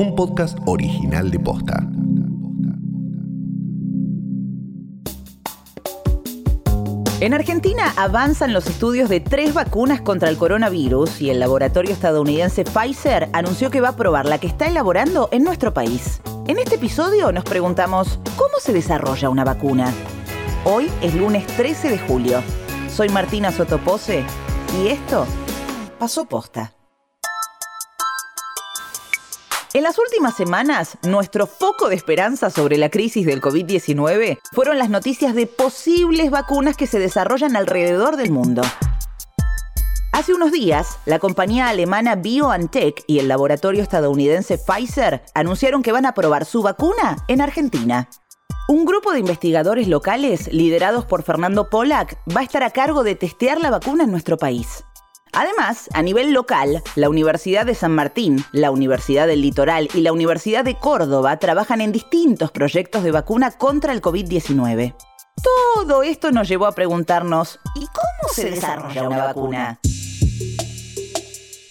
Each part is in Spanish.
un podcast original de Posta. En Argentina avanzan los estudios de tres vacunas contra el coronavirus y el laboratorio estadounidense Pfizer anunció que va a probar la que está elaborando en nuestro país. En este episodio nos preguntamos, ¿cómo se desarrolla una vacuna? Hoy es lunes 13 de julio. Soy Martina Sotopose y esto pasó posta. En las últimas semanas, nuestro foco de esperanza sobre la crisis del COVID-19 fueron las noticias de posibles vacunas que se desarrollan alrededor del mundo. Hace unos días, la compañía alemana BioNTech y el laboratorio estadounidense Pfizer anunciaron que van a probar su vacuna en Argentina. Un grupo de investigadores locales, liderados por Fernando Pollack, va a estar a cargo de testear la vacuna en nuestro país. Además, a nivel local, la Universidad de San Martín, la Universidad del Litoral y la Universidad de Córdoba trabajan en distintos proyectos de vacuna contra el COVID-19. Todo esto nos llevó a preguntarnos, ¿y cómo se desarrolla una vacuna?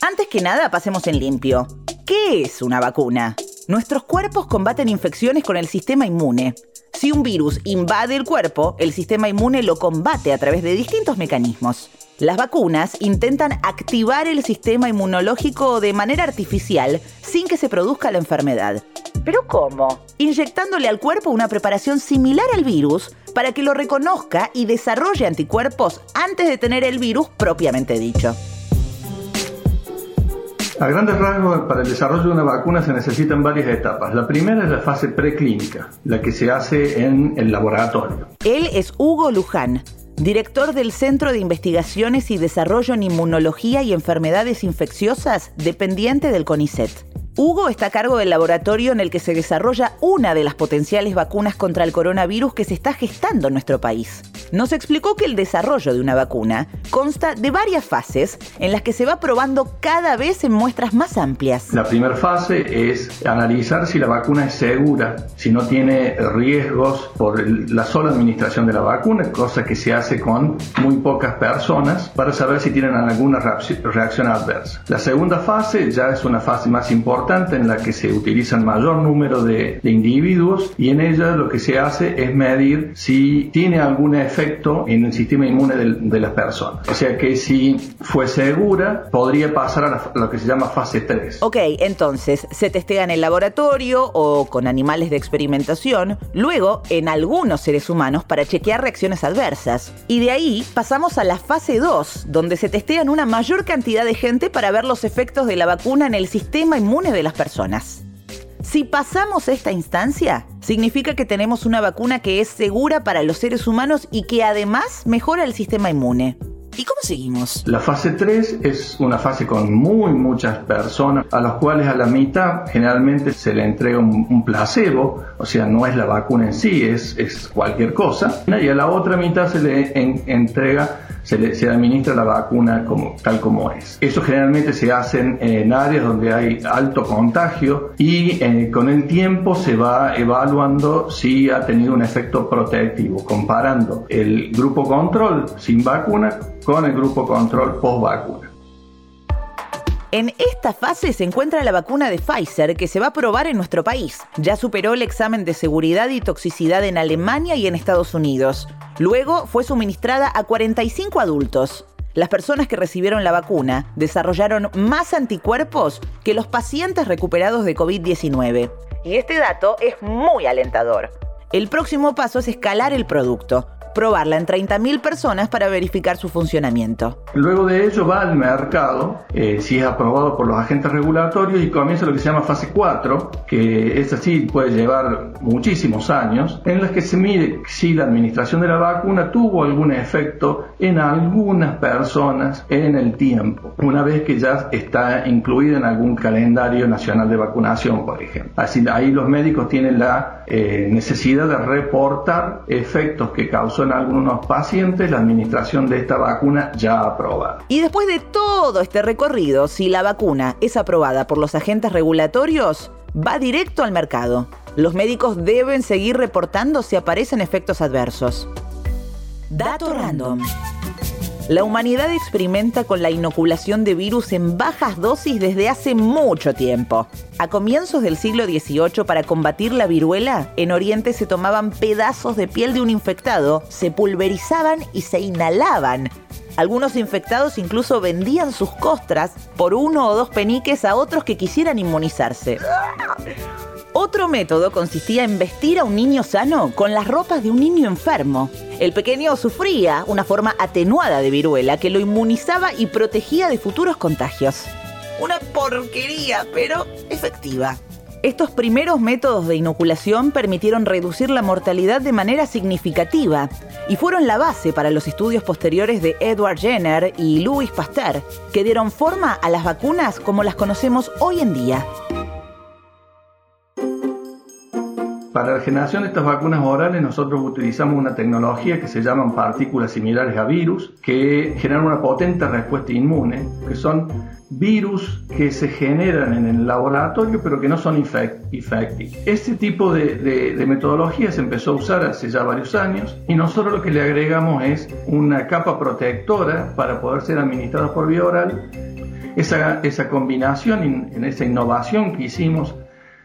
Antes que nada, pasemos en limpio. ¿Qué es una vacuna? Nuestros cuerpos combaten infecciones con el sistema inmune. Si un virus invade el cuerpo, el sistema inmune lo combate a través de distintos mecanismos. Las vacunas intentan activar el sistema inmunológico de manera artificial sin que se produzca la enfermedad. ¿Pero cómo? Inyectándole al cuerpo una preparación similar al virus para que lo reconozca y desarrolle anticuerpos antes de tener el virus propiamente dicho. A grandes rasgos, para el desarrollo de una vacuna se necesitan varias etapas. La primera es la fase preclínica, la que se hace en el laboratorio. Él es Hugo Luján, director del Centro de Investigaciones y Desarrollo en Inmunología y Enfermedades Infecciosas, dependiente del CONICET. Hugo está a cargo del laboratorio en el que se desarrolla una de las potenciales vacunas contra el coronavirus que se está gestando en nuestro país. Nos explicó que el desarrollo de una vacuna consta de varias fases en las que se va probando cada vez en muestras más amplias. La primera fase es analizar si la vacuna es segura, si no tiene riesgos por la sola administración de la vacuna, cosa que se hace con muy pocas personas para saber si tienen alguna reacción adversa. La segunda fase ya es una fase más importante en la que se utilizan mayor número de, individuos y en ella lo que se hace es medir si tiene algún efecto en el sistema inmune de, las personas. O sea que si fue segura, podría pasar a, lo que se llama fase 3. Ok, entonces se testea en el laboratorio o con animales de experimentación, luego en algunos seres humanos para chequear reacciones adversas. Y de ahí pasamos a la fase 2, donde se testean una mayor cantidad de gente para ver los efectos de la vacuna en el sistema inmune de las personas. Si pasamos esta instancia, significa que tenemos una vacuna que es segura para los seres humanos y que además mejora el sistema inmune. ¿Y cómo seguimos? La fase 3 es una fase con muy muchas personas, a las cuales a la mitad generalmente se le entrega un, placebo, o sea, no es la vacuna en sí, es, es cualquier cosa, y a la otra mitad se le entrega se, administra la vacuna como, tal como es. Eso generalmente se hace en áreas donde hay alto contagio y eh, con el tiempo se va evaluando si ha tenido un efecto protectivo, comparando el grupo control sin vacuna con el grupo control post vacuna. En esta fase se encuentra la vacuna de Pfizer que se va a probar en nuestro país. Ya superó el examen de seguridad y toxicidad en Alemania y en Estados Unidos. Luego fue suministrada a 45 adultos. Las personas que recibieron la vacuna desarrollaron más anticuerpos que los pacientes recuperados de COVID-19. Y este dato es muy alentador. El próximo paso es escalar el producto probarla en 30.000 personas para verificar su funcionamiento. Luego de ello va al mercado, eh, si es aprobado por los agentes regulatorios y comienza lo que se llama fase 4, que es así, puede llevar muchísimos años, en las que se mide si la administración de la vacuna tuvo algún efecto en algunas personas en el tiempo, una vez que ya está incluida en algún calendario nacional de vacunación, por ejemplo. Así, ahí los médicos tienen la eh, necesidad de reportar efectos que causó en algunos pacientes la administración de esta vacuna ya aprobada. Y después de todo este recorrido, si la vacuna es aprobada por los agentes regulatorios, va directo al mercado. Los médicos deben seguir reportando si aparecen efectos adversos. Dato random. La humanidad experimenta con la inoculación de virus en bajas dosis desde hace mucho tiempo. A comienzos del siglo XVIII, para combatir la viruela, en Oriente se tomaban pedazos de piel de un infectado, se pulverizaban y se inhalaban. Algunos infectados incluso vendían sus costras por uno o dos peniques a otros que quisieran inmunizarse. Otro método consistía en vestir a un niño sano con las ropas de un niño enfermo. El pequeño sufría una forma atenuada de viruela que lo inmunizaba y protegía de futuros contagios. Una porquería, pero efectiva. Estos primeros métodos de inoculación permitieron reducir la mortalidad de manera significativa y fueron la base para los estudios posteriores de Edward Jenner y Louis Pasteur, que dieron forma a las vacunas como las conocemos hoy en día. Para la generación de estas vacunas orales nosotros utilizamos una tecnología que se llaman partículas similares a virus, que generan una potente respuesta inmune, que son virus que se generan en el laboratorio pero que no son efectivos. Este tipo de, de, metodología se empezó a usar hace ya varios años y nosotros lo que le agregamos es una capa protectora para poder ser administrados por vía oral. Esa, esa combinación, en esa innovación que hicimos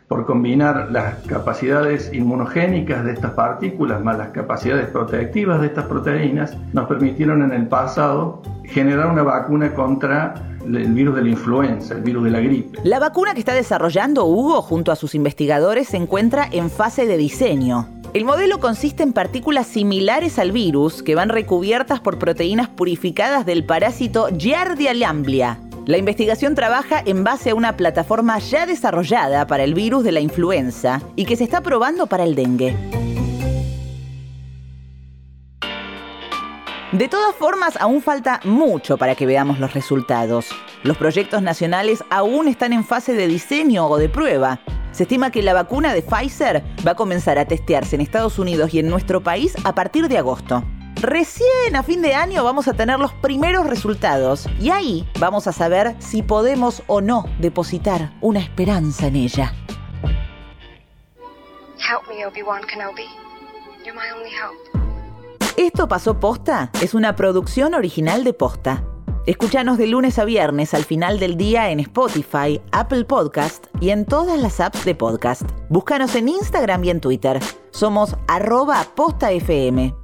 por combinar las capacidades inmunogénicas de estas partículas más las capacidades protectivas de estas proteínas, nos permitieron en el pasado generar una vacuna contra el virus de la influenza, el virus de la gripe. La vacuna que está desarrollando Hugo junto a sus investigadores se encuentra en fase de diseño. El modelo consiste en partículas similares al virus que van recubiertas por proteínas purificadas del parásito Giardia lamblia, la investigación trabaja en base a una plataforma ya desarrollada para el virus de la influenza y que se está probando para el dengue. De todas formas, aún falta mucho para que veamos los resultados. Los proyectos nacionales aún están en fase de diseño o de prueba. Se estima que la vacuna de Pfizer va a comenzar a testearse en Estados Unidos y en nuestro país a partir de agosto. Recién a fin de año vamos a tener los primeros resultados y ahí vamos a saber si podemos o no depositar una esperanza en ella. Esto pasó posta es una producción original de posta. Escúchanos de lunes a viernes al final del día en Spotify, Apple Podcast y en todas las apps de podcast. Búscanos en Instagram y en Twitter. Somos arroba postafm.